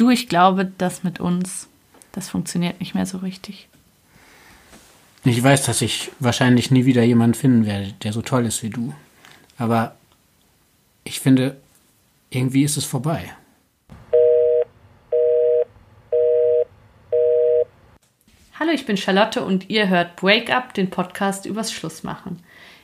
Du, ich glaube, das mit uns, das funktioniert nicht mehr so richtig. Ich weiß, dass ich wahrscheinlich nie wieder jemanden finden werde, der so toll ist wie du. Aber ich finde, irgendwie ist es vorbei. Hallo, ich bin Charlotte und ihr hört Break Up, den Podcast übers Schlussmachen.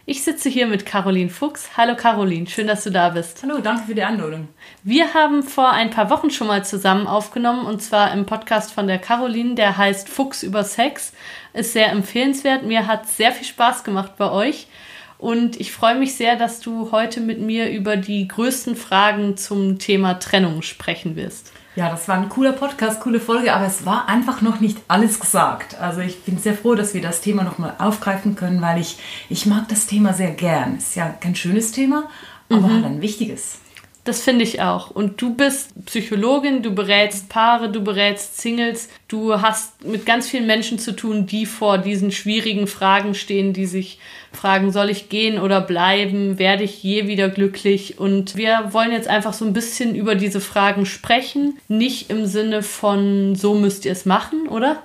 Ich sitze hier mit Caroline Fuchs. Hallo Caroline, schön, dass du da bist. Hallo, danke für die Einladung. Wir haben vor ein paar Wochen schon mal zusammen aufgenommen und zwar im Podcast von der Caroline, der heißt Fuchs über Sex. Ist sehr empfehlenswert. Mir hat sehr viel Spaß gemacht bei euch. Und ich freue mich sehr, dass du heute mit mir über die größten Fragen zum Thema Trennung sprechen wirst. Ja, das war ein cooler Podcast, coole Folge, aber es war einfach noch nicht alles gesagt. Also ich bin sehr froh, dass wir das Thema nochmal aufgreifen können, weil ich, ich mag das Thema sehr gern. Ist ja kein schönes Thema, aber mhm. halt ein wichtiges. Das finde ich auch. Und du bist Psychologin, du berätst Paare, du berätst Singles, du hast mit ganz vielen Menschen zu tun, die vor diesen schwierigen Fragen stehen, die sich fragen, soll ich gehen oder bleiben, werde ich je wieder glücklich? Und wir wollen jetzt einfach so ein bisschen über diese Fragen sprechen, nicht im Sinne von, so müsst ihr es machen, oder?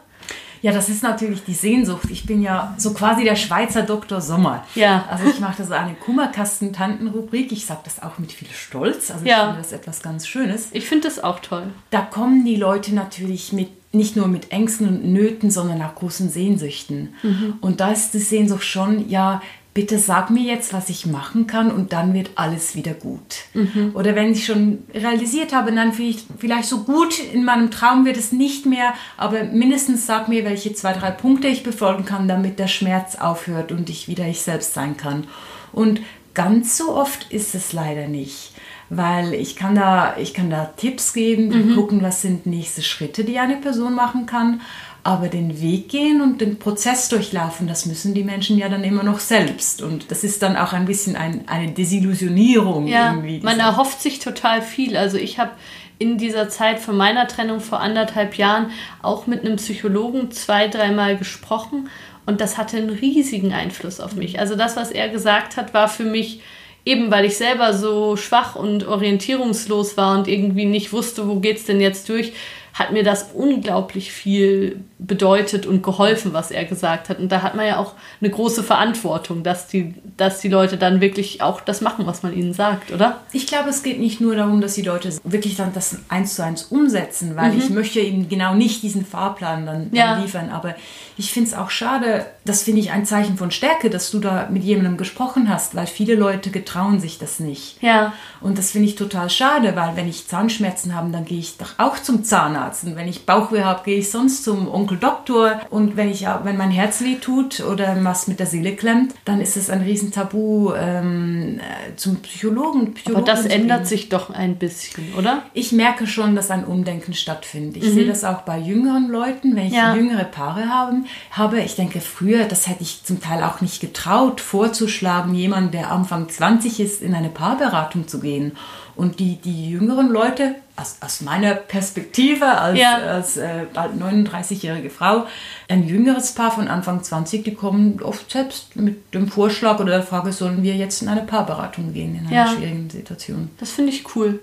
Ja, das ist natürlich die Sehnsucht. Ich bin ja so quasi der Schweizer Dr. Sommer. Ja. Also ich mache da so eine Kummerkasten-Tanten-Rubrik. Ich sage das auch mit viel Stolz. Also ich ja. finde das etwas ganz Schönes. Ich finde das auch toll. Da kommen die Leute natürlich mit nicht nur mit Ängsten und Nöten, sondern auch großen Sehnsüchten. Mhm. Und da ist die Sehnsucht schon, ja, bitte sag mir jetzt, was ich machen kann und dann wird alles wieder gut. Mhm. Oder wenn ich schon realisiert habe, dann vielleicht, vielleicht so gut in meinem Traum wird es nicht mehr, aber mindestens sag mir, welche zwei, drei Punkte ich befolgen kann, damit der Schmerz aufhört und ich wieder ich selbst sein kann. Und ganz so oft ist es leider nicht. Weil ich kann da, ich kann da Tipps geben, mhm. gucken, was sind nächste Schritte, die eine Person machen kann. Aber den Weg gehen und den Prozess durchlaufen, das müssen die Menschen ja dann immer noch selbst. Und das ist dann auch ein bisschen ein, eine Desillusionierung. Ja, irgendwie. Man erhofft sich total viel. Also ich habe in dieser Zeit von meiner Trennung vor anderthalb Jahren auch mit einem Psychologen zwei, dreimal gesprochen. Und das hatte einen riesigen Einfluss auf mich. Also das, was er gesagt hat, war für mich eben weil ich selber so schwach und orientierungslos war und irgendwie nicht wusste, wo geht's denn jetzt durch, hat mir das unglaublich viel bedeutet und geholfen, was er gesagt hat. Und da hat man ja auch eine große Verantwortung, dass die, dass die Leute dann wirklich auch das machen, was man ihnen sagt, oder? Ich glaube, es geht nicht nur darum, dass die Leute wirklich dann das eins zu eins umsetzen, weil mhm. ich möchte eben genau nicht diesen Fahrplan dann, dann ja. liefern. Aber ich finde es auch schade, das finde ich ein Zeichen von Stärke, dass du da mit jemandem gesprochen hast, weil viele Leute getrauen sich das nicht. Ja. Und das finde ich total schade, weil wenn ich Zahnschmerzen habe, dann gehe ich doch auch zum Zahnarzt. Und wenn ich Bauchweh habe, gehe ich sonst zum Onkel Doktor. Und wenn, ich, wenn mein Herz weh tut oder was mit der Seele klemmt, dann ist es ein Riesentabu ähm, äh, zum Psychologen. Psychologen Aber das ändert sich doch ein bisschen, oder? Ich merke schon, dass ein Umdenken stattfindet. Ich mhm. sehe das auch bei jüngeren Leuten, wenn ich ja. jüngere Paare haben, habe. Ich denke, früher, das hätte ich zum Teil auch nicht getraut, vorzuschlagen, jemand, der Anfang 20 ist, in eine Paarberatung zu gehen. Und die, die jüngeren Leute, aus, aus meiner Perspektive als, ja. als äh, bald 39-jährige Frau, ein jüngeres Paar von Anfang 20, die kommen oft selbst mit dem Vorschlag oder der Frage, sollen wir jetzt in eine Paarberatung gehen in einer ja. schwierigen Situation. Das finde ich cool.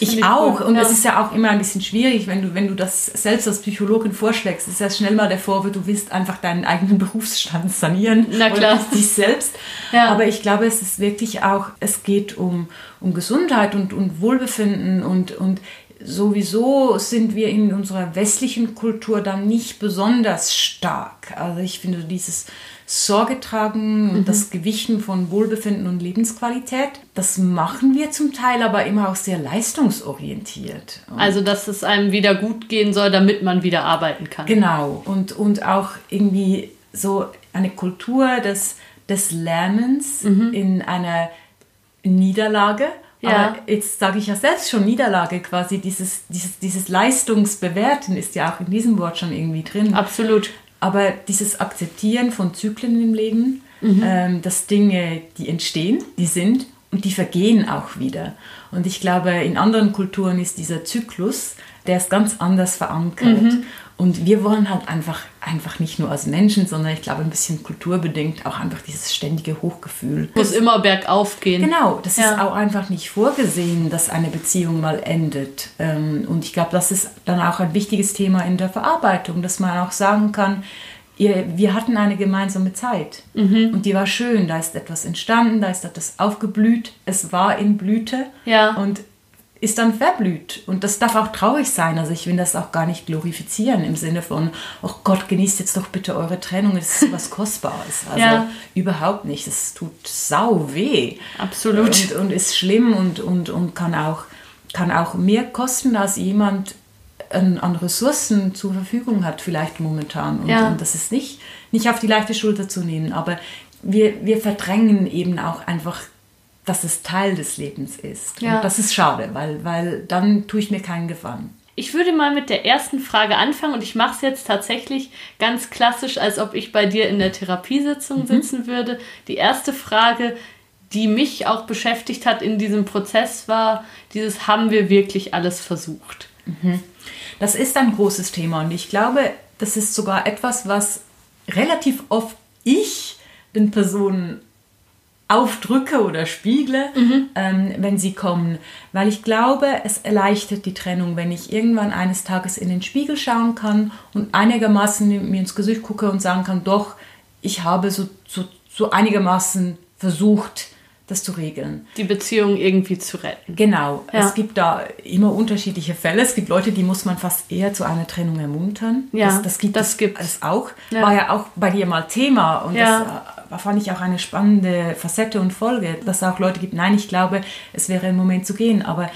Ich, ich, auch. Cool. Und ja. es ist ja auch immer ein bisschen schwierig, wenn du, wenn du das selbst als Psychologin vorschlägst. Es ist ja schnell mal der Vorwurf, du willst einfach deinen eigenen Berufsstand sanieren. Na klar. Oder dich selbst. Ja. Aber ich glaube, es ist wirklich auch, es geht um, um Gesundheit und, und Wohlbefinden und, und sowieso sind wir in unserer westlichen Kultur dann nicht besonders stark. Also ich finde dieses Sorge tragen und mhm. das Gewichten von Wohlbefinden und Lebensqualität. Das machen wir zum Teil, aber immer auch sehr leistungsorientiert. also, dass es einem wieder gut gehen soll, damit man wieder arbeiten kann. Genau. Und, und auch irgendwie so eine Kultur des, des Lernens mhm. in einer Niederlage. Ja. Aber jetzt sage ich ja selbst schon Niederlage quasi. Dieses, dieses, dieses Leistungsbewerten ist ja auch in diesem Wort schon irgendwie drin. Absolut. Aber dieses Akzeptieren von Zyklen im Leben, mhm. ähm, dass Dinge, die entstehen, die sind und die vergehen auch wieder. Und ich glaube, in anderen Kulturen ist dieser Zyklus, der ist ganz anders verankert. Mhm. Und wir wollen halt einfach, einfach nicht nur als Menschen, sondern ich glaube ein bisschen kulturbedingt auch einfach dieses ständige Hochgefühl. Muss immer bergauf gehen. Genau, das ja. ist auch einfach nicht vorgesehen, dass eine Beziehung mal endet. Ähm, und ich glaube, das ist dann auch ein wichtiges Thema in der Verarbeitung, dass man auch sagen kann, wir hatten eine gemeinsame Zeit mhm. und die war schön. Da ist etwas entstanden, da ist etwas aufgeblüht. Es war in Blüte ja. und ist dann verblüht. Und das darf auch traurig sein. Also ich will das auch gar nicht glorifizieren im Sinne von, oh Gott, genießt jetzt doch bitte eure Trennung, das ist was Kostbares. Also ja. überhaupt nicht. Es tut sau weh. Absolut. Und, und ist schlimm und, und, und kann, auch, kann auch mehr kosten, als jemand an, an Ressourcen zur Verfügung hat, vielleicht momentan. Und, ja. und das ist nicht, nicht auf die leichte Schulter zu nehmen. Aber wir, wir verdrängen eben auch einfach dass es Teil des Lebens ist. Ja. Und das ist schade, weil, weil dann tue ich mir keinen Gefallen. Ich würde mal mit der ersten Frage anfangen und ich mache es jetzt tatsächlich ganz klassisch, als ob ich bei dir in der Therapiesitzung mhm. sitzen würde. Die erste Frage, die mich auch beschäftigt hat in diesem Prozess, war dieses, haben wir wirklich alles versucht? Mhm. Das ist ein großes Thema und ich glaube, das ist sogar etwas, was relativ oft ich den Personen aufdrücke oder spiegle, mhm. ähm, wenn sie kommen. Weil ich glaube, es erleichtert die Trennung, wenn ich irgendwann eines Tages in den Spiegel schauen kann und einigermaßen mir ins Gesicht gucke und sagen kann, doch, ich habe so, so, so einigermaßen versucht, das zu regeln. Die Beziehung irgendwie zu retten. Genau. Ja. Es gibt da immer unterschiedliche Fälle. Es gibt Leute, die muss man fast eher zu einer Trennung ermuntern. Ja, das, das gibt das gibt es auch. Ja. War ja auch bei dir mal Thema und ja. das äh, fand ich auch eine spannende Facette und Folge, dass es auch Leute gibt, nein, ich glaube, es wäre im Moment zu gehen, aber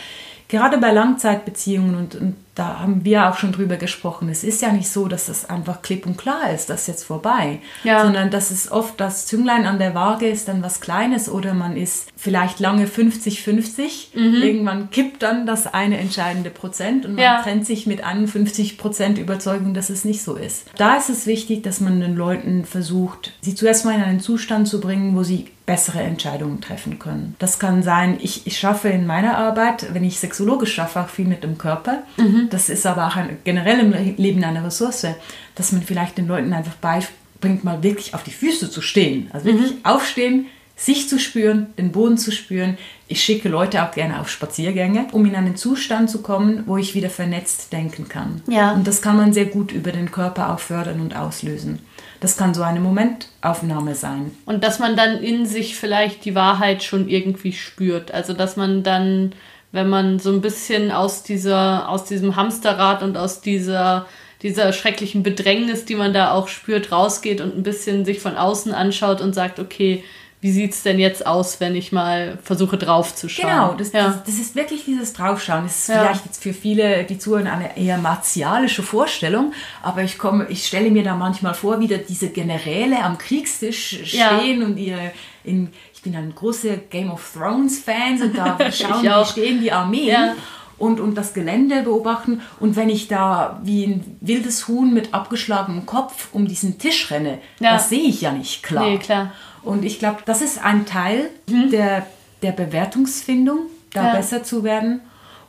gerade bei Langzeitbeziehungen und, und da haben wir auch schon drüber gesprochen. Es ist ja nicht so, dass das einfach klipp und klar ist, das ist jetzt vorbei, ja. sondern dass es oft das Zünglein an der Waage ist, dann was Kleines oder man ist vielleicht lange 50-50. Mhm. Irgendwann kippt dann das eine entscheidende Prozent und man ja. trennt sich mit 51 Prozent Überzeugung, dass es nicht so ist. Da ist es wichtig, dass man den Leuten versucht, sie zuerst mal in einen Zustand zu bringen, wo sie bessere Entscheidungen treffen können. Das kann sein, ich, ich schaffe in meiner Arbeit, wenn ich sexologisch schaffe, auch viel mit dem Körper. Mhm das ist aber auch ein, generell im Leben eine Ressource, dass man vielleicht den Leuten einfach beibringt, mal wirklich auf die Füße zu stehen. Also wirklich mhm. aufstehen, sich zu spüren, den Boden zu spüren. Ich schicke Leute auch gerne auf Spaziergänge, um in einen Zustand zu kommen, wo ich wieder vernetzt denken kann. Ja. Und das kann man sehr gut über den Körper auch fördern und auslösen. Das kann so eine Momentaufnahme sein. Und dass man dann in sich vielleicht die Wahrheit schon irgendwie spürt. Also dass man dann wenn man so ein bisschen aus dieser, aus diesem Hamsterrad und aus dieser, dieser schrecklichen Bedrängnis, die man da auch spürt, rausgeht und ein bisschen sich von außen anschaut und sagt, okay, wie sieht es denn jetzt aus, wenn ich mal versuche draufzuschauen? Genau, das, ja. das, das, ist wirklich dieses Draufschauen. Das ist ja. vielleicht jetzt für viele, die zuhören, eine eher martialische Vorstellung, aber ich komme, ich stelle mir da manchmal vor, wie da diese Generäle am Kriegstisch stehen ja. und ihre in bin ein großer Game of Thrones Fan und da schauen, wie stehen die Armeen. Ja. Und, und das Gelände beobachten. Und wenn ich da wie ein wildes Huhn mit abgeschlagenem Kopf um diesen Tisch renne, ja. das sehe ich ja nicht klar. Nee, klar. Und ich glaube, das ist ein Teil mhm. der, der Bewertungsfindung, da ja. besser zu werden.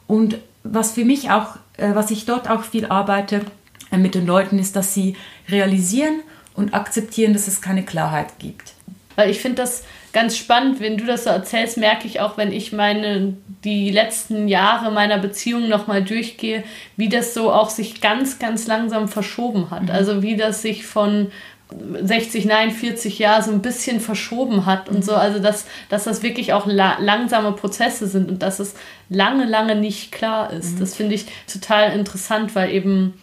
Und was für mich auch, äh, was ich dort auch viel arbeite äh, mit den Leuten, ist, dass sie realisieren und akzeptieren, dass es keine Klarheit gibt. Weil ich finde das ganz spannend, wenn du das so erzählst, merke ich auch, wenn ich meine, die letzten Jahre meiner Beziehung nochmal durchgehe, wie das so auch sich ganz, ganz langsam verschoben hat. Mhm. Also wie das sich von 60, nein, 40 Jahre so ein bisschen verschoben hat und so. Also, dass, dass das wirklich auch la langsame Prozesse sind und dass es lange, lange nicht klar ist. Mhm. Das finde ich total interessant, weil eben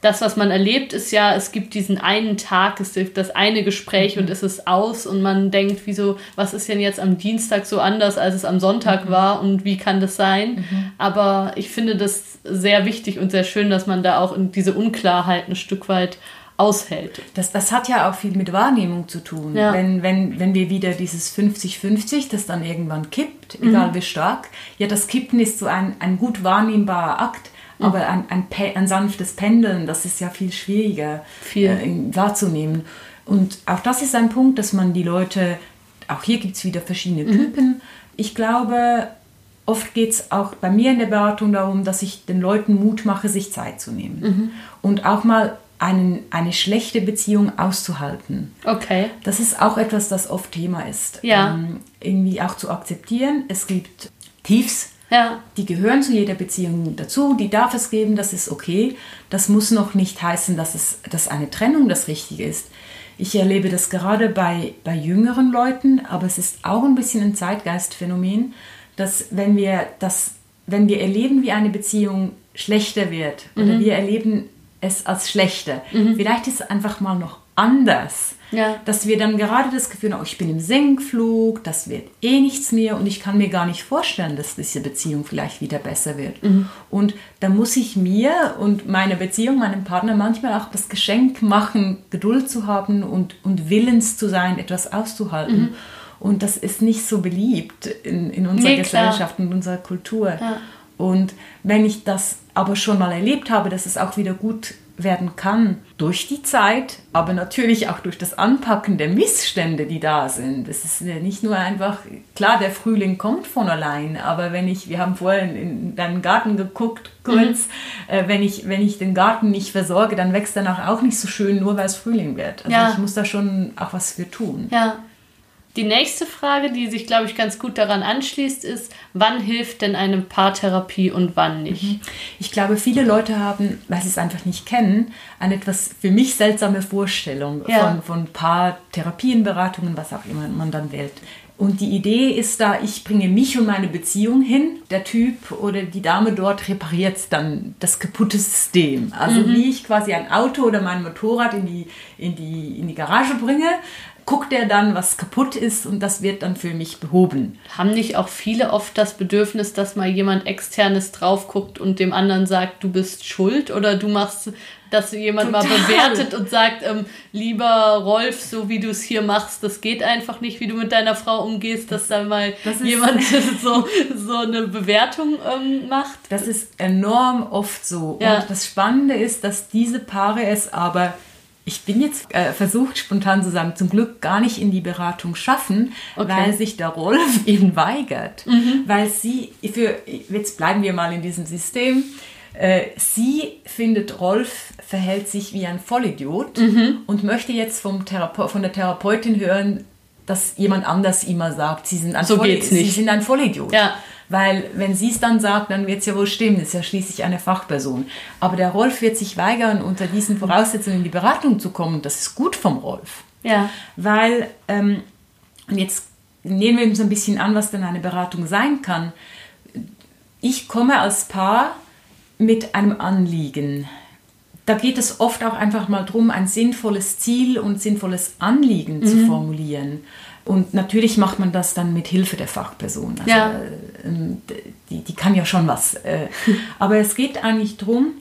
das, was man erlebt, ist ja, es gibt diesen einen Tag, es gibt das eine Gespräch mhm. und es ist aus und man denkt, wieso, was ist denn jetzt am Dienstag so anders, als es am Sonntag mhm. war und wie kann das sein? Mhm. Aber ich finde das sehr wichtig und sehr schön, dass man da auch in diese Unklarheit ein Stück weit aushält. Das, das hat ja auch viel mit Wahrnehmung zu tun. Ja. Wenn, wenn, wenn wir wieder dieses 50-50, das dann irgendwann kippt, egal mhm. wie stark, ja, das Kippen ist so ein, ein gut wahrnehmbarer Akt aber ein, ein, ein, sanftes Pendeln, das ist ja viel schwieriger viel. Äh, wahrzunehmen. Und auch das ist ein Punkt, dass man die Leute auch hier gibt es wieder verschiedene Typen. Ich glaube, oft geht es auch bei mir in der Beratung darum, dass ich den Leuten Mut mache, sich Zeit zu nehmen. Und auch mal einen, eine schlechte Beziehung auszuhalten. Okay. Das ist auch etwas, das oft Thema ist. Ja. Ähm, irgendwie auch zu akzeptieren. Es gibt Tiefs, Ja. die gehören zu jeder Beziehung dazu, die darf es geben, das ist okay. Das muss noch nicht heißen, dass, es, dass eine Trennung das Richtige ist. Ich erlebe das gerade bei, bei jüngeren Leuten, aber es ist auch ein bisschen ein Zeitgeistphänomen, dass wenn wir, das, wenn wir erleben, wie eine Beziehung schlechter wird oder wir erleben es als schlechter, vielleicht ist es einfach mal noch anders Ja. dass wir dann gerade das Gefühl haben, oh, ich bin im Senkflug, das wird eh nichts mehr und ich kann mir gar nicht vorstellen, dass diese Beziehung vielleicht wieder besser wird. Und da muss ich mir und meiner Beziehung, meinem Partner manchmal auch das Geschenk machen, Geduld zu haben und, und willens zu sein, etwas auszuhalten. Und das ist nicht so beliebt in, in unserer Nee. Gesellschaft und unserer Kultur. Ja. Und wenn ich das aber schon mal erlebt habe, dass es auch wieder gut werden kann durch die Zeit, aber natürlich auch durch das Anpacken der Missstände, die da sind. Es ist ja nicht nur einfach, klar, der Frühling kommt von allein, aber wenn ich, wir haben vorhin in deinen Garten geguckt, kurz, äh, wenn, ich, wenn ich den Garten nicht versorge, dann wächst danach auch nicht so schön, nur weil es Frühling wird. Also Ja. ich muss da schon auch was für tun. Ja. Die nächste Frage, die sich, glaube ich, ganz gut daran anschließt, ist, wann hilft denn eine Paartherapie und wann nicht? Ich glaube, viele Leute haben, weil sie es einfach nicht kennen, eine etwas für mich seltsame Vorstellung Ja. von, von Paartherapien, Beratungen, was auch immer man dann wählt. Und die Idee ist da, ich bringe mich und meine Beziehung hin. Der Typ oder die Dame dort repariert dann das kaputte System. Also wie ich quasi ein Auto oder mein Motorrad in die, in die, in die Garage bringe, guckt er dann, was kaputt ist und das wird dann für mich behoben. Haben nicht auch viele oft das Bedürfnis, dass mal jemand externes drauf guckt und dem anderen sagt, du bist schuld oder du machst, dass jemand mal Total. bewertet und sagt, ähm, lieber Rolf, so wie du es hier machst, das geht einfach nicht, wie du mit deiner Frau umgehst, dass da mal Das jemand so, so eine Bewertung ähm, macht. Das ist enorm oft so. Ja. Und das Spannende ist, dass diese Paare es aber, ich bin jetzt äh, versucht spontan zu sagen, zum Glück gar nicht in die Beratung schaffen, Okay. weil sich der Rolf eben weigert. Weil sie, für, jetzt bleiben wir mal in diesem System, äh, sie findet, Rolf verhält sich wie ein Vollidiot und möchte jetzt vom Therape von der Therapeutin hören, dass jemand anders ihm mal sagt, sie sind ein, So Volli- geht's nicht. Sie sind ein Vollidiot. Ja. Weil wenn sie es dann sagt, dann wird es ja wohl stimmen, das ist ja schließlich eine Fachperson. Aber der Rolf wird sich weigern, unter diesen Voraussetzungen in die Beratung zu kommen. Das ist gut vom Rolf. Ja. Weil, ähm, und jetzt nehmen wir uns ein bisschen an, was denn eine Beratung sein kann. Ich komme als Paar mit einem Anliegen. Da geht es oft auch einfach mal darum, ein sinnvolles Ziel und sinnvolles Anliegen zu formulieren. Und natürlich macht man das dann mit Hilfe der Fachperson. Also, Ja. äh, ähm, die, die kann ja schon was. Äh, aber es geht eigentlich darum,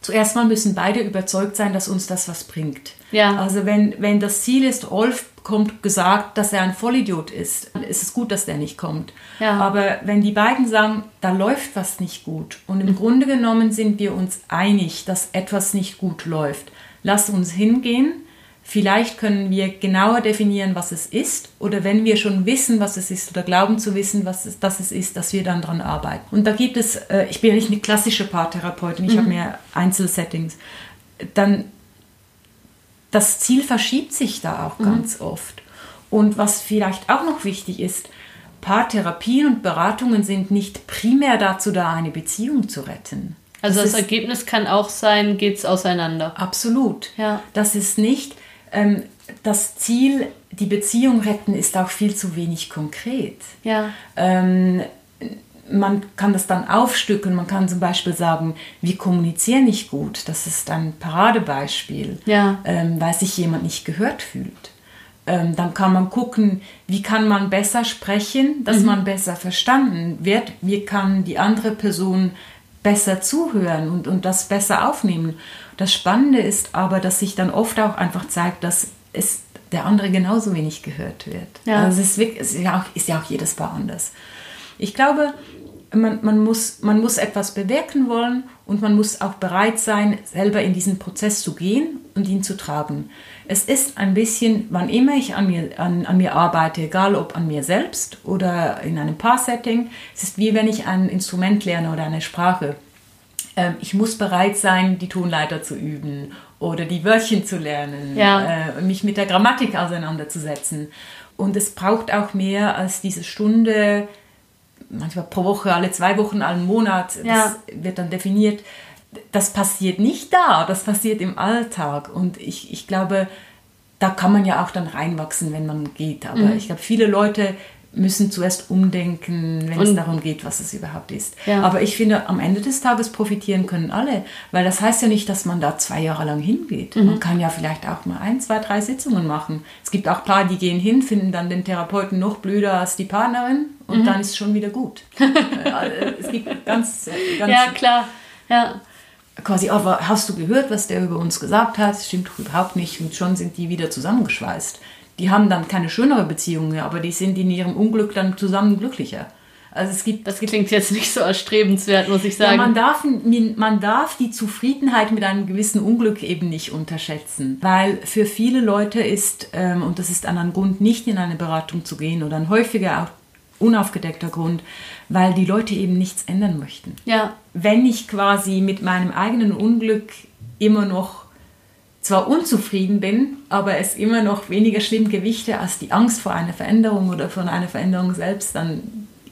zuerst mal müssen beide überzeugt sein, dass uns das was bringt. Ja. Also wenn, wenn das Ziel ist, Rolf kommt gesagt, dass er ein Vollidiot ist, dann ist es gut, dass der nicht kommt. Ja. Aber wenn die beiden sagen, da läuft was nicht gut und im Grunde genommen sind wir uns einig, dass etwas nicht gut läuft, lass uns hingehen. Vielleicht können wir genauer definieren, was es ist, oder wenn wir schon wissen, was es ist, oder glauben zu wissen, was es, dass es ist, dass wir dann dran arbeiten. Und da gibt es, äh, ich bin ja nicht eine klassische Paartherapeutin, ich habe mehr Einzelsettings. Dann das Ziel verschiebt sich da auch ganz oft. Und was vielleicht auch noch wichtig ist, Paartherapien und Beratungen sind nicht primär dazu da, eine Beziehung zu retten. Also das, ist Ergebnis kann auch sein, geht's auseinander. absolut. Ja. Das ist nicht ähm, das Ziel, die Beziehung retten, ist auch viel zu wenig konkret. Ja. Ähm, man kann das dann aufstücken. Man kann zum Beispiel sagen, wir kommunizieren nicht gut. Das ist ein Paradebeispiel, Ja. ähm, weil sich jemand nicht gehört fühlt. Ähm, dann kann man gucken, wie kann man besser sprechen, dass man besser verstanden wird. Wie kann die andere Person besser zuhören und, und das besser aufnehmen. Das Spannende ist aber, dass sich dann oft auch einfach zeigt, dass es der andere genauso wenig gehört wird. Ja. Also es ist, ist, ja auch, ist ja auch jedes Paar anders. Ich glaube, man, man, muss, man muss etwas bewirken wollen und man muss auch bereit sein, selber in diesen Prozess zu gehen und ihn zu tragen. Es ist ein bisschen, wann immer ich an mir, an, an mir arbeite, egal ob an mir selbst oder in einem Paar-Setting, es ist wie wenn ich ein Instrument lerne oder eine Sprache. Ähm, ich muss bereit sein, die Tonleiter zu üben oder die Wörtchen zu lernen, ja. äh, mich mit der Grammatik auseinanderzusetzen. Und es braucht auch mehr als diese Stunde, manchmal pro Woche, alle zwei Wochen, einen Monat, ja. das wird dann definiert. Das passiert nicht da, das passiert im Alltag. Und ich, ich glaube, da kann man ja auch dann reinwachsen, wenn man geht. Aber mhm. ich glaube, viele Leute müssen zuerst umdenken, wenn und, es darum geht, was es überhaupt ist. Ja. Aber ich finde, am Ende des Tages profitieren können alle, weil das heißt ja nicht, dass man da zwei Jahre lang hingeht. Mhm. Man kann ja vielleicht auch mal ein, zwei, drei Sitzungen machen. Es gibt auch Paare, die gehen hin, finden dann den Therapeuten noch blöder als die Partnerin und mhm. dann ist es schon wieder gut. Äh, es gibt ganz, ganz... Ja, klar. Ja quasi, aber hast du gehört, was der über uns gesagt hat? Stimmt doch überhaupt nicht. Und schon sind die wieder zusammengeschweißt die haben dann keine schönere Beziehung mehr, aber die sind in ihrem Unglück dann zusammen glücklicher. Also es gibt, das klingt jetzt nicht so erstrebenswert, muss ich sagen. Ja, man, darf, man darf die Zufriedenheit mit einem gewissen Unglück eben nicht unterschätzen. Weil für viele Leute ist, ähm, und das ist ein Grund, nicht in eine Beratung zu gehen oder ein häufiger auch unaufgedeckter Grund, weil die Leute eben nichts ändern möchten. Ja. Wenn ich quasi mit meinem eigenen Unglück immer noch zwar unzufrieden bin, aber es immer noch weniger schlimm gewichte als die Angst vor einer Veränderung oder von einer Veränderung selbst, dann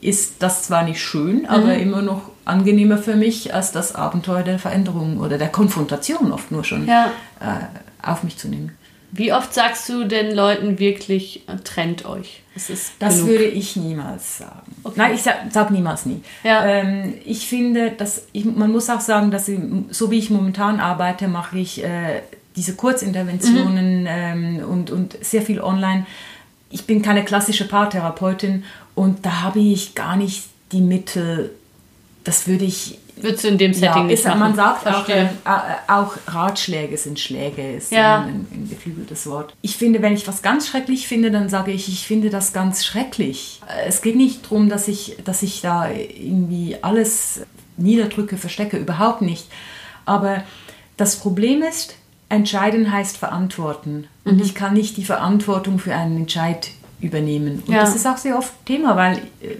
ist das zwar nicht schön, aber mhm. immer noch angenehmer für mich als das Abenteuer der Veränderung oder der Konfrontation oft nur schon ja. äh, auf mich zu nehmen. Wie oft sagst du den Leuten wirklich, äh, trennt euch? Das, genug. würde ich niemals sagen. Okay. Nein, ich sage sag niemals nie. Ja. Ähm, ich finde, dass ich, man muss auch sagen, dass ich, so wie ich momentan arbeite, mache ich äh, diese Kurzinterventionen mhm. ähm, und, und sehr viel online. Ich bin keine klassische Paartherapeutin und da habe ich gar nicht die Mittel, das würde ich. Würdest du in dem Setting ja, nicht machen? Man sagt auch, äh, auch, Ratschläge sind Schläge, ist ja. ein, ein geflügeltes Wort. Ich finde, wenn ich was ganz schrecklich finde, dann sage ich, ich finde das ganz schrecklich. Es geht nicht darum, dass ich, dass ich da irgendwie alles niederdrücke, verstecke, überhaupt nicht. Aber das Problem ist, Entscheiden heißt verantworten. Und mhm. ich kann nicht die Verantwortung für einen Entscheid übernehmen. Und ja. das ist auch sehr oft Thema, weil äh,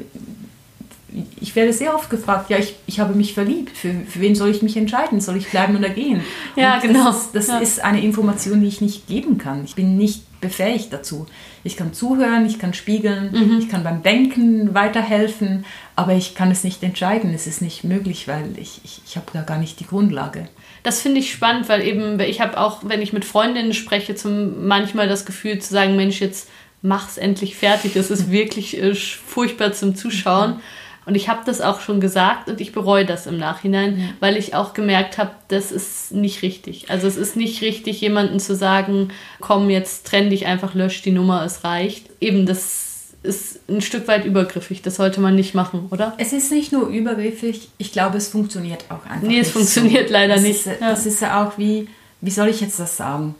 ich werde sehr oft gefragt, ja, ich, ich habe mich verliebt, für, für wen soll ich mich entscheiden? Soll ich bleiben oder gehen? Ja, Und genau. Das, das ja. ist eine Information, die ich nicht geben kann. Ich bin nicht befähigt dazu. Ich kann zuhören, ich kann spiegeln, mhm. ich kann beim Denken weiterhelfen, aber ich kann es nicht entscheiden. Es ist nicht möglich, weil ich, ich, ich habe da gar nicht die Grundlage das finde ich spannend, weil eben, ich habe auch, wenn ich mit Freundinnen spreche, zum manchmal das Gefühl zu sagen, Mensch, jetzt mach's endlich fertig. Es ist wirklich äh, furchtbar zum Zuschauen. Und ich habe das auch schon gesagt und ich bereue das im Nachhinein, weil ich auch gemerkt habe, das ist nicht richtig. Also es ist nicht richtig, jemanden zu sagen, komm, jetzt trenn dich einfach, lösch die Nummer, es reicht. Eben, das ist ein Stück weit übergriffig. Das sollte man nicht machen, oder? Es ist nicht nur übergriffig, ich glaube, es funktioniert auch einfach. Nee, es funktioniert so. leider das nicht. Ist, ja. Das ist ja auch wie, wie soll ich jetzt das sagen?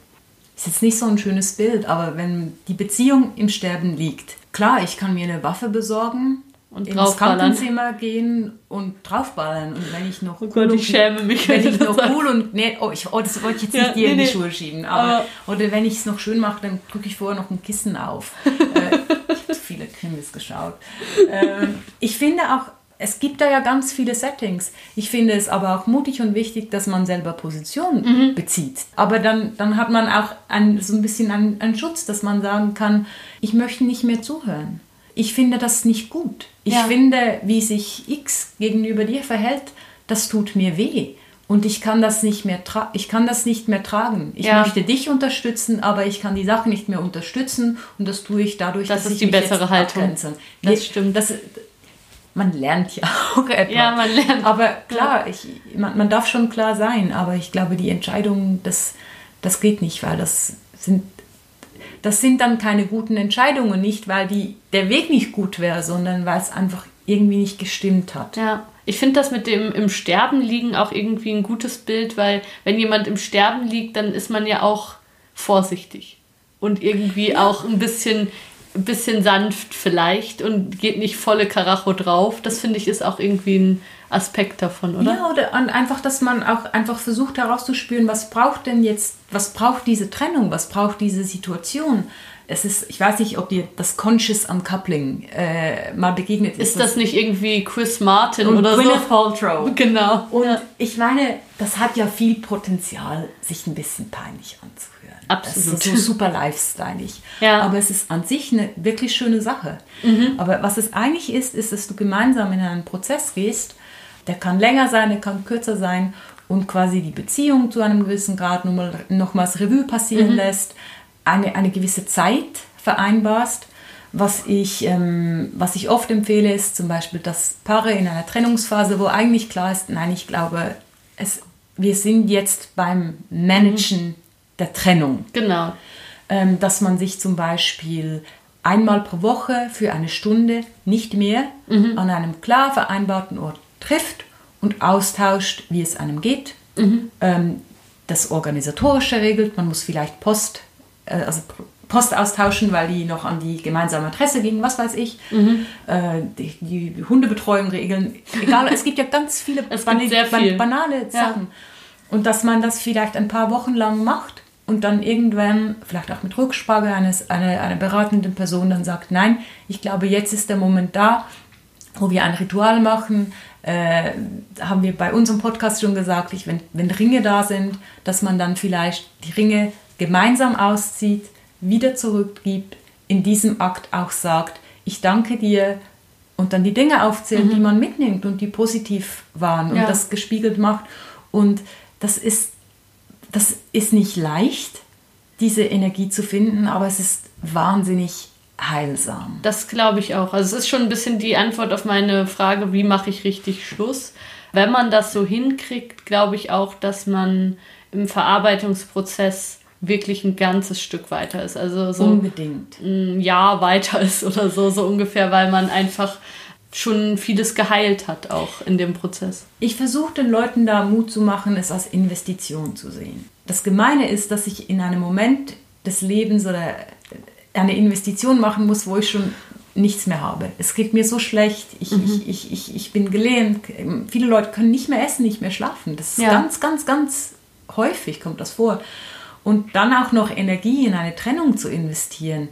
Ist jetzt nicht so ein schönes Bild, aber wenn die Beziehung im Sterben liegt, klar, ich kann mir eine Waffe besorgen, und ins Krankenzimmer gehen und draufballern. Und wenn ich noch oh Gott, ich schäme mich. Wenn ich noch cool und nee, oh, ich, oh, das wollte ich jetzt nicht ja, dir nee, in die nee. Schuhe schieben. Aber, aber oder wenn ich es noch schön mache, dann drücke ich vorher noch ein Kissen auf. äh, viele Krimis geschaut. ähm, ich finde auch, es gibt da ja ganz viele Settings. Ich finde es aber auch mutig und wichtig, dass man selber Position mhm. bezieht. Aber dann, dann hat man auch ein, so ein bisschen einen, einen Schutz, dass man sagen kann, ich möchte nicht mehr zuhören. Ich finde das nicht gut. Ich ja. finde, wie sich X gegenüber dir verhält, das tut mir weh und ich kann das nicht mehr ich kann das nicht mehr tragen. Ich ja. möchte dich unterstützen, aber ich kann die Sache nicht mehr unterstützen und das tue ich dadurch, das dass ist ich die bessere Haltung. Abgrenze. Das stimmt. Das, man lernt ja auch etwas. Ja, man lernt. Aber klar, ich, man, man darf schon klar sein, aber ich glaube, die Entscheidung, das, das geht nicht, weil das sind, das sind dann keine guten Entscheidungen, nicht weil die, der Weg nicht gut wäre, sondern weil es einfach irgendwie nicht gestimmt hat. Ja. Ich finde das mit dem im Sterben liegen auch irgendwie ein gutes Bild, weil wenn jemand im Sterben liegt, dann ist man ja auch vorsichtig und irgendwie ja. auch ein bisschen ein bisschen sanft vielleicht und geht nicht volle Karacho drauf. Das finde ich ist auch irgendwie ein Aspekt davon, oder? Ja, oder einfach, dass man auch einfach versucht herauszuspüren, was braucht denn jetzt, was braucht diese Trennung, was braucht diese Situation. Es ist, ich weiß nicht, ob dir das Conscious Uncoupling äh, mal begegnet ist. Ist das nicht irgendwie Chris Martin und oder Gwyneth so? Paltrow. Genau. Und ja. ich meine, das hat ja viel Potenzial, sich ein bisschen peinlich anzuhören. Absolut. Das ist so super lifestyleig. Ja. Aber es ist an sich eine wirklich schöne Sache. Mhm. Aber was es eigentlich ist, ist, dass du gemeinsam in einen Prozess gehst, der kann länger sein, der kann kürzer sein und quasi die Beziehung zu einem gewissen Grad nochmal, nochmals Revue passieren Mhm. lässt, eine, eine gewisse Zeit vereinbarst. Was ich, ähm, was ich oft empfehle, ist zum Beispiel, dass Paare in einer Trennungsphase, wo eigentlich klar ist, nein, ich glaube, es, wir sind jetzt beim Managen der Trennung Genau. ähm, dass man sich zum Beispiel einmal pro Woche für eine Stunde, nicht mehr, an einem klar vereinbarten Ort trifft und austauscht, wie es einem geht. Ähm, das Organisatorische regelt, man muss vielleicht Post, also Post austauschen, weil die noch an die gemeinsame Adresse ging, was weiß ich. Äh, die, die Hundebetreuung regeln. Egal, es gibt ja ganz viele Es gibt sehr ban- viel. banale Sachen. Und dass man das vielleicht ein paar Wochen lang macht und dann irgendwann, vielleicht auch mit Rücksprache eines, einer, einer beratenden Person, dann sagt, nein, ich glaube, jetzt ist der Moment da, wo wir ein Ritual machen. Äh, haben wir bei unserem Podcast schon gesagt, ich, wenn, wenn Ringe da sind, dass man dann vielleicht die Ringe gemeinsam auszieht, wieder zurückgibt, in diesem Akt auch sagt, ich danke dir und dann die Dinge aufzählt, die man mitnimmt und die positiv waren und Ja. das gespiegelt macht. Und das ist, das ist nicht leicht, diese Energie zu finden, aber es ist wahnsinnig heilsam. Das glaube ich auch. Also es ist schon ein bisschen die Antwort auf meine Frage, wie mache ich richtig Schluss. Wenn man das so hinkriegt, glaube ich auch, dass man im Verarbeitungsprozess wirklich ein ganzes Stück weiter ist. Also so Unbedingt. ein Jahr weiter ist oder so, so ungefähr, weil man einfach schon vieles geheilt hat auch in dem Prozess. Ich versuche den Leuten da Mut zu machen, es als Investition zu sehen. Das Gemeine ist, dass ich in einem Moment des Lebens oder eine Investition machen muss, wo ich schon nichts mehr habe. Es geht mir so schlecht, ich, ich, ich, ich, ich bin gelähmt. Viele Leute können nicht mehr essen, nicht mehr schlafen. Das ist Ja. ganz, ganz, ganz häufig kommt das vor. Und dann auch noch Energie in eine Trennung zu investieren,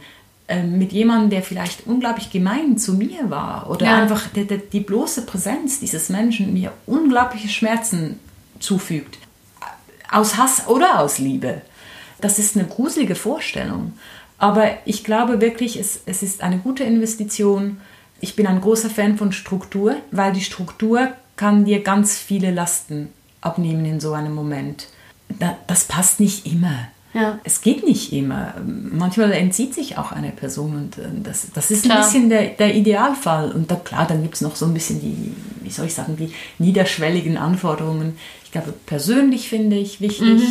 ähm, mit jemandem, der vielleicht unglaublich gemein zu mir war oder Ja. einfach der, der, die bloße Präsenz dieses Menschen mir unglaubliche Schmerzen zufügt. Aus Hass oder aus Liebe. Das ist eine gruselige Vorstellung. Aber ich glaube wirklich, es, es ist eine gute Investition. Ich bin ein großer Fan von Struktur, weil die Struktur kann dir ganz viele Lasten abnehmen in so einem Moment. Da, das passt nicht immer. Ja. Es geht nicht immer. Manchmal entzieht sich auch eine Person und äh, das, das ist Klar. ein bisschen der, der Idealfall. Und da, klar, dann gibt es noch so ein bisschen die, wie soll ich sagen, die niederschwelligen Anforderungen. Ich glaube, persönlich finde ich wichtig,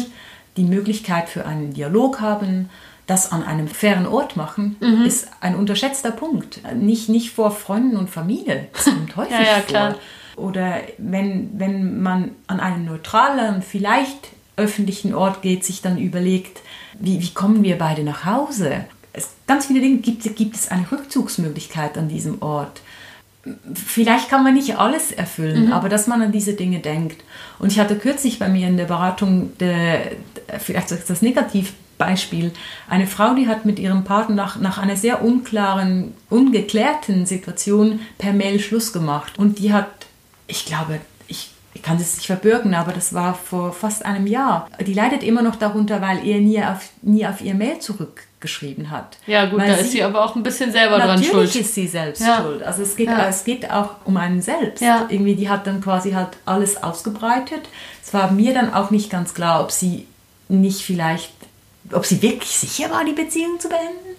die Möglichkeit für einen Dialog haben, das an einem fairen Ort machen, ist ein unterschätzter Punkt. Nicht, nicht vor Freunden und Familie. Das kommt häufig Ja, ja, vor. klar. Oder wenn, wenn man an einen neutralen, vielleicht öffentlichen Ort geht, sich dann überlegt, wie, wie kommen wir beide nach Hause? Es, ganz viele Dinge gibt, gibt es eine Rückzugsmöglichkeit an diesem Ort. Vielleicht kann man nicht alles erfüllen, aber dass man an diese Dinge denkt. Und ich hatte kürzlich bei mir in der Beratung, der, vielleicht ist das Negativbeispiel, eine Frau, die hat mit ihrem Partner nach, nach einer sehr unklaren, ungeklärten Situation per Mail Schluss gemacht. Und die hat, ich glaube, ich, kann das nicht verbürgen, aber das war vor fast einem Jahr. Die leidet immer noch darunter, weil er nie auf, nie auf ihr Mail zurückgeschrieben hat. Ja, gut, Weil da ist sie aber auch ein bisschen selber dran Natürlich schuld. ist sie selbst Ja. schuld. Also es geht, Ja. es geht auch um einen selbst. Ja. Irgendwie, die hat dann quasi halt alles ausgebreitet. Es war mir dann auch nicht ganz klar, ob sie nicht vielleicht, ob sie wirklich sicher war, die Beziehung zu beenden.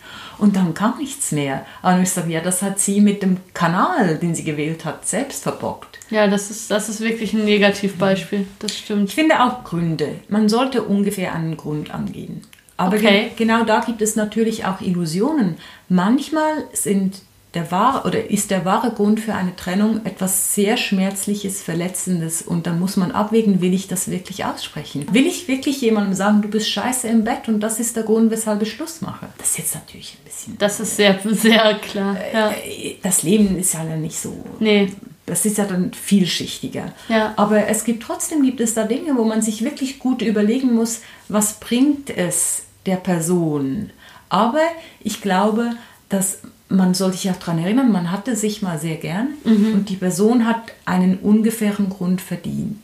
Und dann kam nichts mehr. Aber ich sage, ja, das hat sie mit dem Kanal, den sie gewählt hat, selbst verbockt. Ja, das ist, das ist wirklich ein Negativbeispiel. Das Ich stimmt. finde auch Gründe. Man sollte ungefähr einen Grund angehen. Aber Okay. ge genau da gibt es natürlich auch Illusionen. Manchmal sind der wahre oder ist der wahre Grund für eine Trennung etwas sehr Schmerzliches, Verletzendes und dann muss man abwägen, will ich das wirklich aussprechen? Will ich wirklich jemandem sagen, du bist scheiße im Bett und das ist der Grund, weshalb ich Schluss mache? Das ist jetzt natürlich ein bisschen. Das ist sehr, sehr klar. Ja. Äh, das Leben ist ja nicht so. Nee. Das ist ja dann vielschichtiger. Ja. Aber es gibt trotzdem gibt es da Dinge, wo man sich wirklich gut überlegen muss, was bringt es der Person. Aber ich glaube, dass man soll sich auch daran erinnern, man hatte sich mal sehr gern Mhm. und die Person hat einen ungefähren Grund verdient.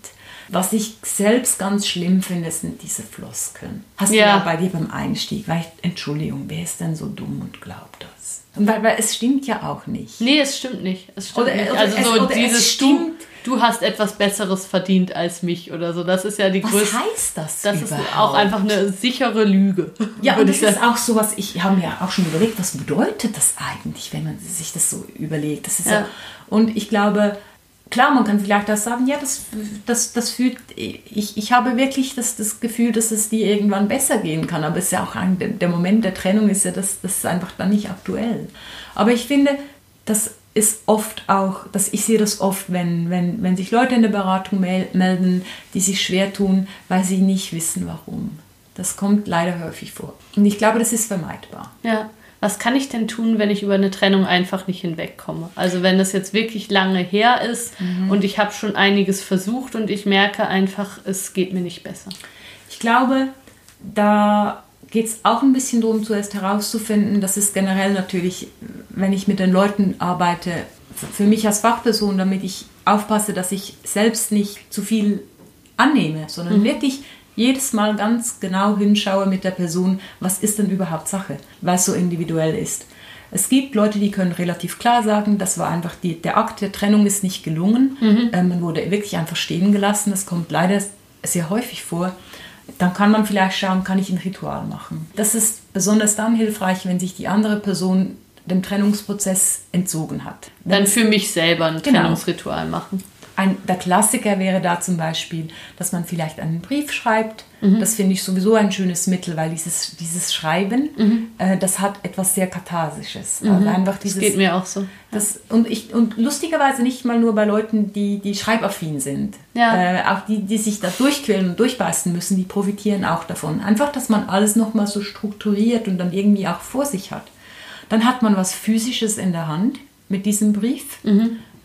Was ich selbst ganz schlimm finde, sind diese Floskeln. Hast du Ja. ja bei dir beim Einstieg, weil ich, Entschuldigung, wer ist denn so dumm und glaubt das? Und weil, weil es stimmt ja auch nicht. Nee, es stimmt nicht. Es stimmt Oder- nicht. Also es- so es dieses du, stimmt. Du hast etwas Besseres verdient als mich oder so. Das ist ja die Was größte. heißt das Das ist überhaupt? auch einfach eine sichere Lüge. Ja, und das ist auch so was, ich habe mir auch schon überlegt, was bedeutet das eigentlich, wenn man sich das so überlegt. Das ist ja. Ja. und ich glaube, klar, man kann vielleicht auch sagen, ja, das, das, das fühlt, ich, ich habe wirklich das, das Gefühl, dass es dir irgendwann besser gehen kann, aber es ist ja auch ein, der- der Moment der Trennung ist ja das, das ist einfach dann nicht aktuell. Aber ich finde, das ist oft auch, dass ich sehe das oft, wenn, wenn, wenn sich Leute in der Beratung mel melden, die sich schwer tun, weil sie nicht wissen, warum. Das kommt leider häufig vor. Und ich glaube, das ist vermeidbar. Ja. Was kann ich denn tun, wenn ich über eine Trennung einfach nicht hinwegkomme? Also wenn das jetzt wirklich lange her ist Mhm. und ich habe schon einiges versucht und ich merke einfach, es geht mir nicht besser. Ich glaube, da geht es auch ein bisschen darum, zuerst herauszufinden, dass es generell natürlich, wenn ich mit den Leuten arbeite, für mich als Fachperson, damit ich aufpasse, dass ich selbst nicht zu viel annehme, sondern wirklich jedes Mal ganz genau hinschaue mit der Person, was ist denn überhaupt Sache, weil es so individuell ist. Es gibt Leute, die können relativ klar sagen, das war einfach die, der Akt der Trennung ist nicht gelungen. Äh, man wurde wirklich einfach stehen gelassen. Das kommt leider sehr häufig vor. Dann kann man vielleicht schauen, kann ich ein Ritual machen. Das ist besonders dann hilfreich, wenn sich die andere Person dem Trennungsprozess entzogen hat. Dann für mich selber ein Genau. Trennungsritual machen. Ein, der Klassiker wäre da zum Beispiel, dass man vielleicht einen Brief schreibt. Mhm. Das finde ich sowieso ein schönes Mittel, weil dieses, dieses Schreiben, Mhm. äh, das hat etwas sehr Katharsisches. Also einfach Das dieses, geht mir auch so. das, und, ich, und lustigerweise nicht mal nur bei Leuten, die, die schreibaffin sind. Ja. Äh, auch die, die sich da durchquälen und durchbeißen müssen, die profitieren auch davon. Einfach, dass man alles nochmal so strukturiert und dann irgendwie auch vor sich hat. Dann hat man was Physisches in der Hand mit diesem Brief.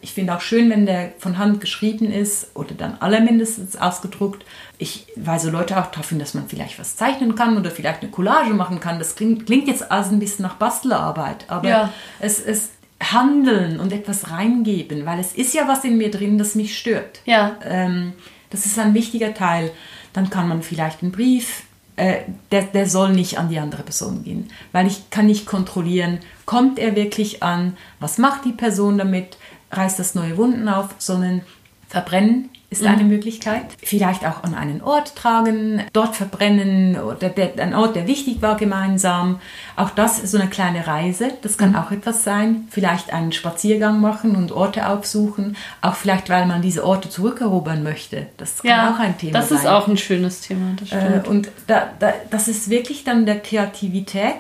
Ich finde auch schön, wenn der von Hand geschrieben ist oder dann alle mindestens ausgedruckt. Ich weise Leute auch darauf hin, dass man vielleicht was zeichnen kann oder vielleicht eine Collage machen kann. Das klingt, klingt jetzt alles ein bisschen nach Bastelarbeit, aber Ja. es ist handeln und etwas reingeben, weil es ist ja was in mir drin, das mich stört. Ja. Ähm, das ist ein wichtiger Teil. Dann kann man vielleicht einen Brief, äh, der, der soll nicht an die andere Person gehen, weil ich kann nicht kontrollieren, kommt er wirklich an, was macht die Person damit, reißt das neue Wunden auf, sondern verbrennen ist eine Möglichkeit. Vielleicht auch an einen Ort tragen, dort verbrennen oder der, ein Ort, der wichtig war gemeinsam. Auch das ist so eine kleine Reise. Das kann auch etwas sein. Vielleicht einen Spaziergang machen und Orte aufsuchen. Auch vielleicht, weil man diese Orte zurückerobern möchte. Das kann Ja, auch ein Thema das sein. ist auch ein schönes Thema. Das Äh, und da, da, das ist wirklich dann der Kreativität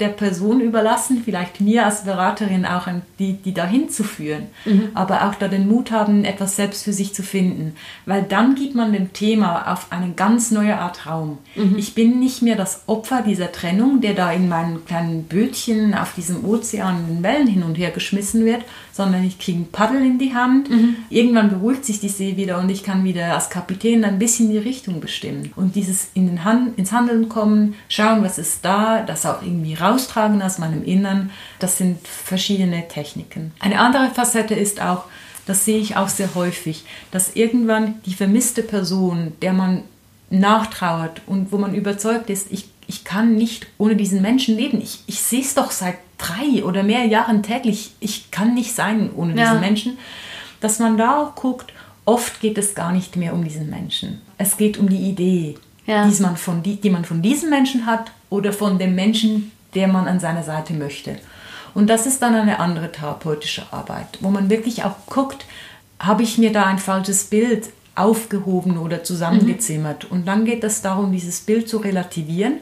der Person überlassen, vielleicht mir als Beraterin auch, die, die dahin zu führen, aber auch da den Mut haben, etwas selbst für sich zu finden, weil dann gibt man dem Thema auf eine ganz neue Art Raum. Ich bin nicht mehr das Opfer dieser Trennung, der da in meinen kleinen Bötchen auf diesem Ozean in den Wellen hin und her geschmissen wird, sondern ich kriege ein Paddel in die Hand. Irgendwann beruhigt sich die See wieder und ich kann wieder als Kapitän ein bisschen die Richtung bestimmen. Und dieses in den Hand, ins Handeln kommen, schauen, was ist da, das auch irgendwie raustragen aus meinem Innern, das sind verschiedene Techniken. Eine andere Facette ist auch, das sehe ich auch sehr häufig, dass irgendwann die vermisste Person, der man nachtrauert und wo man überzeugt ist, ich, ich kann nicht ohne diesen Menschen leben. Ich, ich sehe es doch seit drei oder mehr Jahren täglich. Ich kann nicht sein ohne Ja. diesen Menschen. Dass man da auch guckt, oft geht es gar nicht mehr um diesen Menschen. Es geht um die Idee, Ja. die, man von, die, die man von diesem Menschen hat oder von dem Menschen, der man an seiner Seite möchte. Und das ist dann eine andere therapeutische Arbeit, wo man wirklich auch guckt, habe ich mir da ein falsches Bild aufgehoben oder zusammengezimmert. Und dann geht es darum, dieses Bild zu relativieren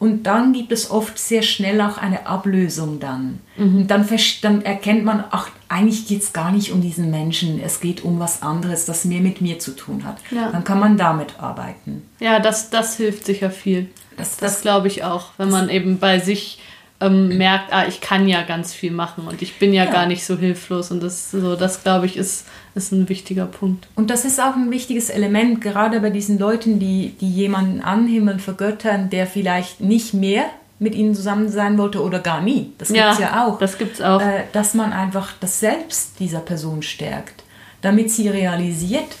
Und dann gibt es oft sehr schnell auch eine Ablösung dann. Und dann, dann erkennt man, ach, eigentlich geht es gar nicht um diesen Menschen, es geht um was anderes, das mehr mit mir zu tun hat. Ja. Dann kann man damit arbeiten. Ja, das, das hilft sicher viel. Das- Das, das- glaube ich auch, wenn man eben bei sich ähm, merkt, ah, ich kann ja ganz viel machen und ich bin ja, Ja. gar nicht so hilflos. Und das, so, das glaube ich, ist, ist ein wichtiger Punkt. Und das ist auch ein wichtiges Element, gerade bei diesen Leuten, die, die jemanden anhimmeln, vergöttern, der vielleicht nicht mehr mit ihnen zusammen sein wollte oder gar nie. Das gibt es ja, auch. Das gibt's auch. Äh, dass man einfach das Selbst dieser Person stärkt, damit sie realisiert,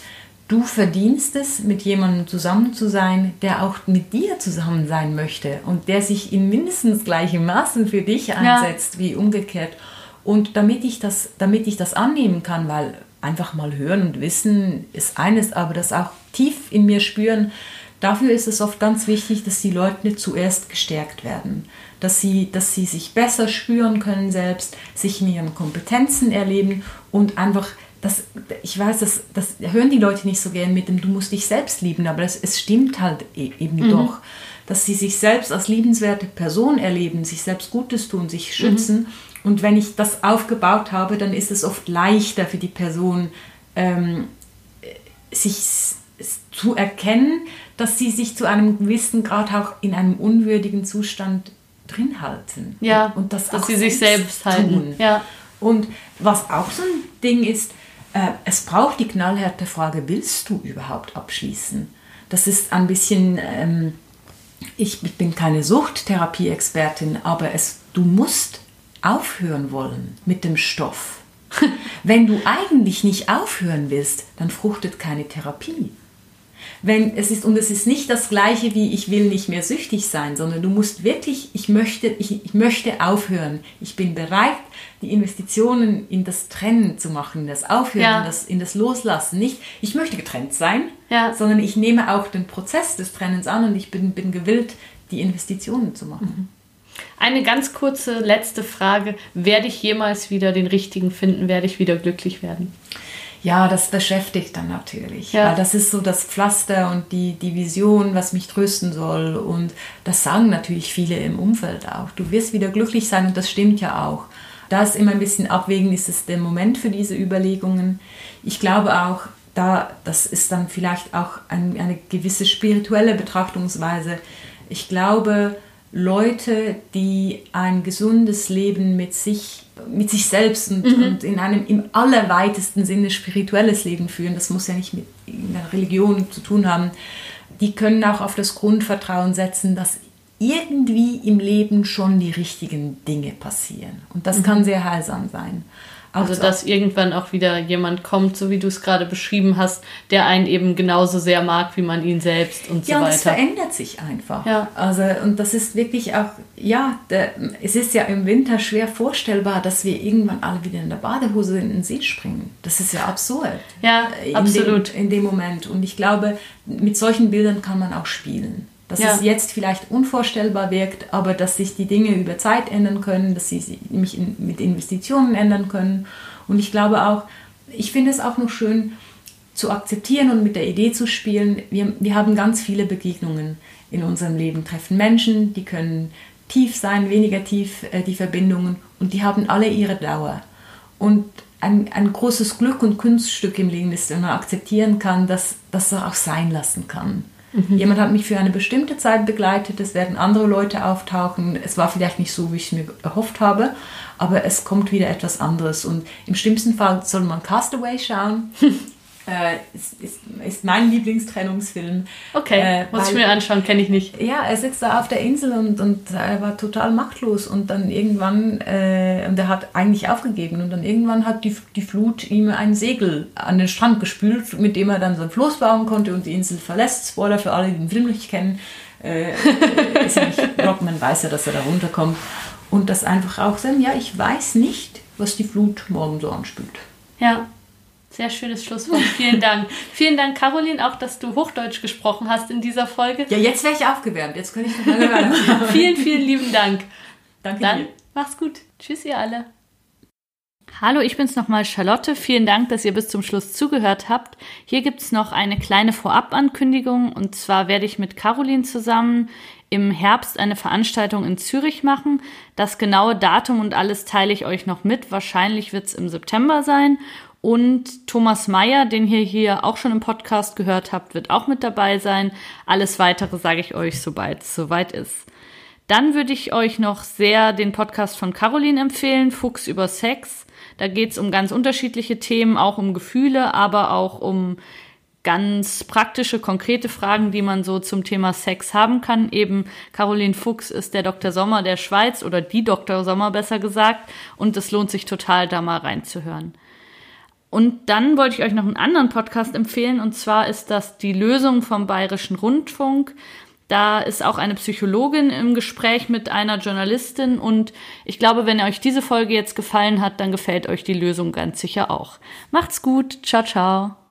du verdienst es, mit jemandem zusammen zu sein, der auch mit dir zusammen sein möchte und der sich in mindestens gleichem Maßen für dich einsetzt wie umgekehrt. Und damit ich das, damit ich das annehmen kann, weil einfach mal hören und wissen ist eines, aber das auch tief in mir spüren, dafür ist es oft ganz wichtig, dass die Leute zuerst gestärkt werden. Dass sie, dass sie sich besser spüren können selbst, sich in ihren Kompetenzen erleben und einfach, das, ich weiß, das, das hören die Leute nicht so gern mit dem, du musst dich selbst lieben, aber das, es stimmt halt e- eben doch, dass sie sich selbst als liebenswerte Person erleben, sich selbst Gutes tun, sich schützen. Und wenn ich das aufgebaut habe, dann ist es oft leichter für die Person, ähm, sich zu erkennen, dass sie sich zu einem gewissen Grad auch in einem unwürdigen Zustand drin halten. Ja, und das dass sie sich selbst halten. Ja. Und was auch so ein Ding ist, äh, es braucht die knallharte Frage, willst du überhaupt abschließen? Das ist ein bisschen, ähm, ich, ich bin keine Suchttherapie-Expertin, aber es, du musst aufhören wollen mit dem Stoff. Wenn du eigentlich nicht aufhören willst, dann fruchtet keine Therapie. Wenn es ist, und es ist nicht das gleiche wie ich will nicht mehr süchtig sein, sondern du musst wirklich, ich möchte, ich, ich möchte aufhören. Ich bin bereit, die Investitionen in das Trennen zu machen, in das Aufhören, Ja. in, das, in das Loslassen. Nicht, ich möchte getrennt sein, Ja. sondern ich nehme auch den Prozess des Trennens an und ich bin, bin gewillt, die Investitionen zu machen. Eine ganz kurze letzte Frage. Werde ich jemals wieder den richtigen finden? Werde ich wieder glücklich werden? Ja, das beschäftigt dann natürlich. Ja. Weil das ist so das Pflaster und die, die Vision, was mich trösten soll. Und das sagen natürlich viele im Umfeld auch. Du wirst wieder glücklich sein und das stimmt ja auch. Da ist immer ein bisschen abwägen, ist es der Moment für diese Überlegungen. Ich glaube auch, da, das ist dann vielleicht auch ein, eine gewisse spirituelle Betrachtungsweise. Ich glaube, Leute, die ein gesundes Leben mit sich, mit sich selbst und, und in einem im allerweitesten Sinne spirituelles Leben führen, das muss ja nicht mit einer Religion zu tun haben, die können auch auf das Grundvertrauen setzen, dass irgendwie im Leben schon die richtigen Dinge passieren. Und das kann sehr heilsam sein. Also, so- dass irgendwann auch wieder jemand kommt, so wie du es gerade beschrieben hast, der einen eben genauso sehr mag, wie man ihn selbst und so Ja, und es weiter. verändert sich einfach. Ja. Also, und das ist wirklich auch, ja, der, es ist ja im Winter schwer vorstellbar, dass wir irgendwann alle wieder in der Badehose in den See springen. Das ist ja absurd. Ja, in absolut. Dem, in dem Moment. Und ich glaube, mit solchen Bildern kann man auch spielen. Dass Ja. es jetzt vielleicht unvorstellbar wirkt, aber dass sich die Dinge über Zeit ändern können, dass sie sich nämlich in, mit Investitionen ändern können. Und ich glaube auch, ich finde es auch noch schön zu akzeptieren und mit der Idee zu spielen, wir, wir haben ganz viele Begegnungen in unserem Leben, treffen Menschen, die können tief sein, weniger tief, äh, die Verbindungen, und die haben alle ihre Dauer. Und ein, ein großes Glück und Kunststück im Leben ist, wenn man akzeptieren kann, dass das auch sein lassen kann. Jemand hat mich für eine bestimmte Zeit begleitet, es werden andere Leute auftauchen. Es war vielleicht nicht so, wie ich es mir erhofft habe, aber es kommt wieder etwas anderes. Und im schlimmsten Fall soll man Castaway schauen. äh, ist, ist, ist mein Lieblingstrennungsfilm. Okay, Äh, muss ich weil- mir anschauen, kenne ich nicht. ja, er sitzt da auf der Insel und, und er war total machtlos und dann irgendwann, äh, und er hat eigentlich aufgegeben und dann irgendwann hat die, die Flut ihm ein Segel an den Strand gespült, mit dem er dann sein Floß bauen konnte und die Insel verlässt. Spoiler für alle, die den Film nicht kennen. Äh, ist ja nicht, Rockman weiß ja, dass er da runterkommt. Und das einfach auch sagen, ja, ich weiß nicht, was die Flut morgen so anspült. Ja, sehr schönes Schlusswort. Vielen Dank. Vielen Dank, Caroline, auch, dass du Hochdeutsch gesprochen hast in dieser Folge. Ja, jetzt wäre ich aufgewärmt, jetzt könnte ich noch lange weiter. Vielen, vielen lieben Dank. Danke Dann dir. mach's gut. Tschüss, ihr alle. Hallo, ich bin's nochmal Charlotte. Vielen Dank, dass ihr bis zum Schluss zugehört habt. Hier gibt's noch eine kleine Vorabankündigung und zwar werde ich mit Caroline zusammen im Herbst eine Veranstaltung in Zürich machen. Das genaue Datum und alles teile ich euch noch mit. Wahrscheinlich wird es im September sein. Und Thomas Meyer, den ihr hier auch schon im Podcast gehört habt, wird auch mit dabei sein. Alles weitere sage ich euch, sobald es soweit ist. Dann würde ich euch noch sehr den Podcast von Caroline empfehlen, Fuchs über Sex. Da geht es um ganz unterschiedliche Themen, auch um Gefühle, aber auch um ganz praktische, konkrete Fragen, die man so zum Thema Sex haben kann. Eben Caroline Fuchs ist der Dr. Sommer der Schweiz oder die Dr. Sommer besser gesagt und es lohnt sich total, da mal reinzuhören. Und dann wollte ich euch noch einen anderen Podcast empfehlen, und zwar ist das Die Lösung vom Bayerischen Rundfunk. Da ist auch eine Psychologin im Gespräch mit einer Journalistin und ich glaube, wenn euch diese Folge jetzt gefallen hat, dann gefällt euch die Lösung ganz sicher auch. Macht's gut, ciao, ciao.